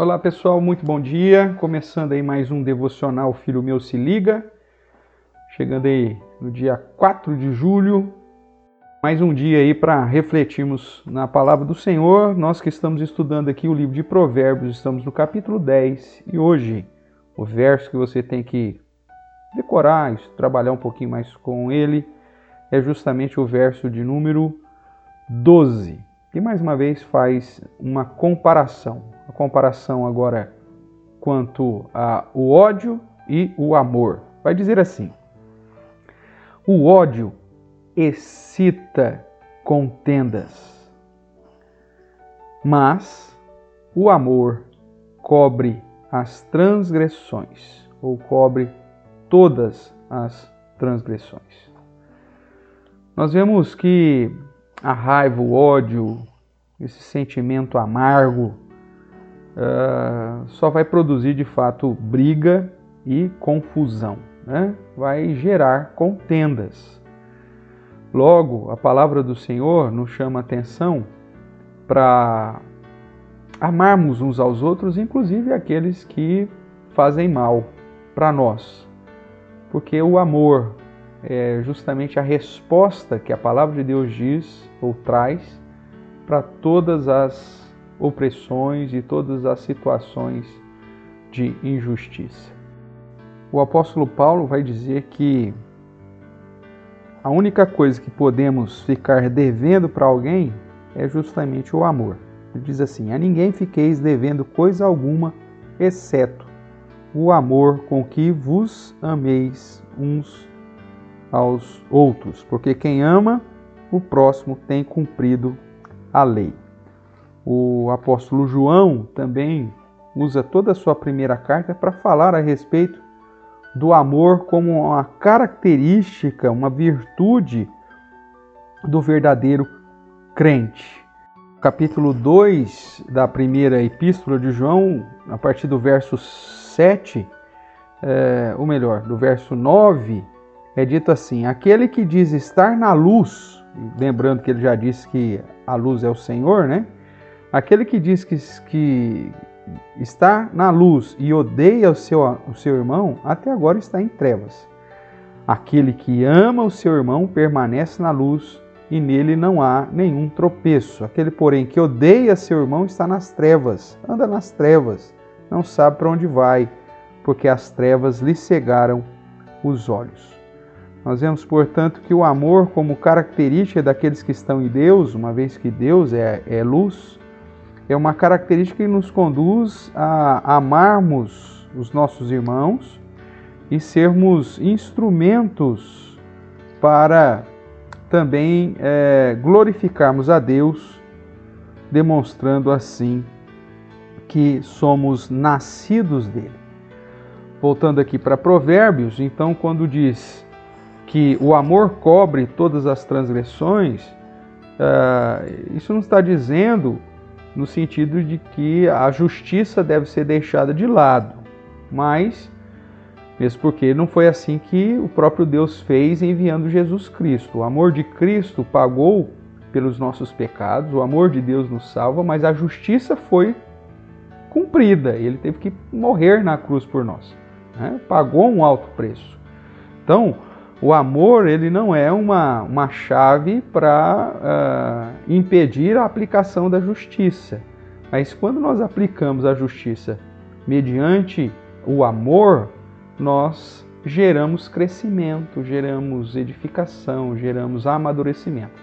Olá pessoal, muito bom dia. Começando aí mais um devocional Filho Meu Se Liga. Chegando aí no dia 4 de julho. Mais um dia aí para refletirmos na palavra do Senhor. Nós que estamos estudando aqui o livro de Provérbios, estamos no capítulo 10 e hoje o verso que você tem que decorar, trabalhar um pouquinho mais com ele, é justamente o verso de número 12. E mais uma vez faz uma comparação a comparação agora quanto ao ódio e o amor. Vai dizer assim: o ódio excita contendas, mas o amor cobre as transgressões, ou cobre todas as transgressões. Nós vemos que a raiva, o ódio, esse sentimento amargo, uh, só vai produzir de fato briga e confusão, né? vai gerar contendas. Logo, a palavra do Senhor nos chama atenção para amarmos uns aos outros, inclusive aqueles que fazem mal para nós. Porque o amor é justamente a resposta que a palavra de Deus diz ou traz para todas as opressões e todas as situações de injustiça. O apóstolo Paulo vai dizer que a única coisa que podemos ficar devendo para alguém é justamente o amor. Ele diz assim: A ninguém fiqueis devendo coisa alguma, exceto o amor com que vos ameis uns aos outros, porque quem ama o próximo tem cumprido a lei. O apóstolo João também usa toda a sua primeira carta para falar a respeito do amor como uma característica, uma virtude do verdadeiro crente. Capítulo 2 da primeira epístola de João, a partir do verso 7, é, ou melhor, do verso 9, é dito assim: Aquele que diz estar na luz, lembrando que ele já disse que a luz é o Senhor, né? Aquele que diz que, que está na luz e odeia o seu, o seu irmão, até agora está em trevas. Aquele que ama o seu irmão permanece na luz e nele não há nenhum tropeço. Aquele, porém, que odeia seu irmão está nas trevas, anda nas trevas, não sabe para onde vai, porque as trevas lhe cegaram os olhos. Nós vemos, portanto, que o amor, como característica daqueles que estão em Deus, uma vez que Deus é, é luz, é uma característica que nos conduz a amarmos os nossos irmãos e sermos instrumentos para também é, glorificarmos a Deus, demonstrando assim que somos nascidos dele. Voltando aqui para Provérbios, então, quando diz que o amor cobre todas as transgressões, uh, isso não está dizendo no sentido de que a justiça deve ser deixada de lado. Mas, mesmo porque não foi assim que o próprio Deus fez enviando Jesus Cristo. O amor de Cristo pagou pelos nossos pecados, o amor de Deus nos salva, mas a justiça foi cumprida. Ele teve que morrer na cruz por nós. Né? Pagou um alto preço. Então, o amor ele não é uma, uma chave para uh, impedir a aplicação da justiça. Mas quando nós aplicamos a justiça mediante o amor, nós geramos crescimento, geramos edificação, geramos amadurecimento.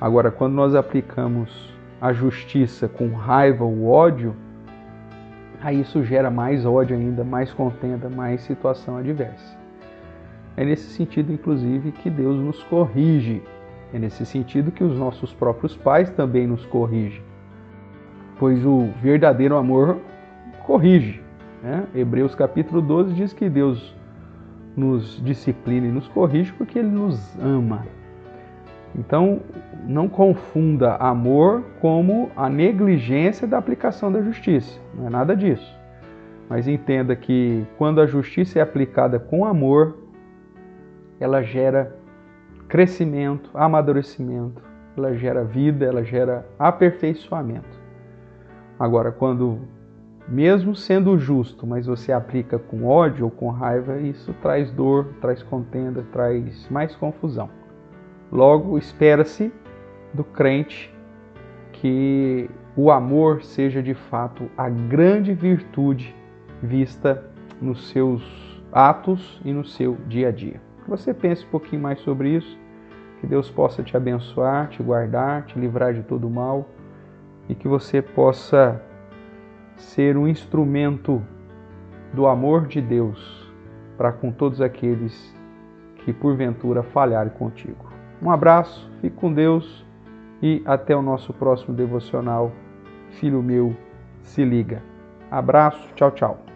Agora, quando nós aplicamos a justiça com raiva ou ódio, aí isso gera mais ódio ainda, mais contenda, mais situação adversa. É nesse sentido, inclusive, que Deus nos corrige. É nesse sentido que os nossos próprios pais também nos corrigem. Pois o verdadeiro amor corrige. Né? Hebreus capítulo 12 diz que Deus nos disciplina e nos corrige porque Ele nos ama. Então, não confunda amor como a negligência da aplicação da justiça. Não é nada disso. Mas entenda que quando a justiça é aplicada com amor, ela gera crescimento, amadurecimento, ela gera vida, ela gera aperfeiçoamento. Agora, quando mesmo sendo justo, mas você aplica com ódio ou com raiva, isso traz dor, traz contenda, traz mais confusão. Logo, espera-se do crente que o amor seja de fato a grande virtude vista nos seus atos e no seu dia a dia. Que você pense um pouquinho mais sobre isso, que Deus possa te abençoar, te guardar, te livrar de todo mal e que você possa ser um instrumento do amor de Deus para com todos aqueles que porventura falharem contigo. Um abraço, fique com Deus e até o nosso próximo devocional. Filho meu, se liga. Abraço, tchau, tchau.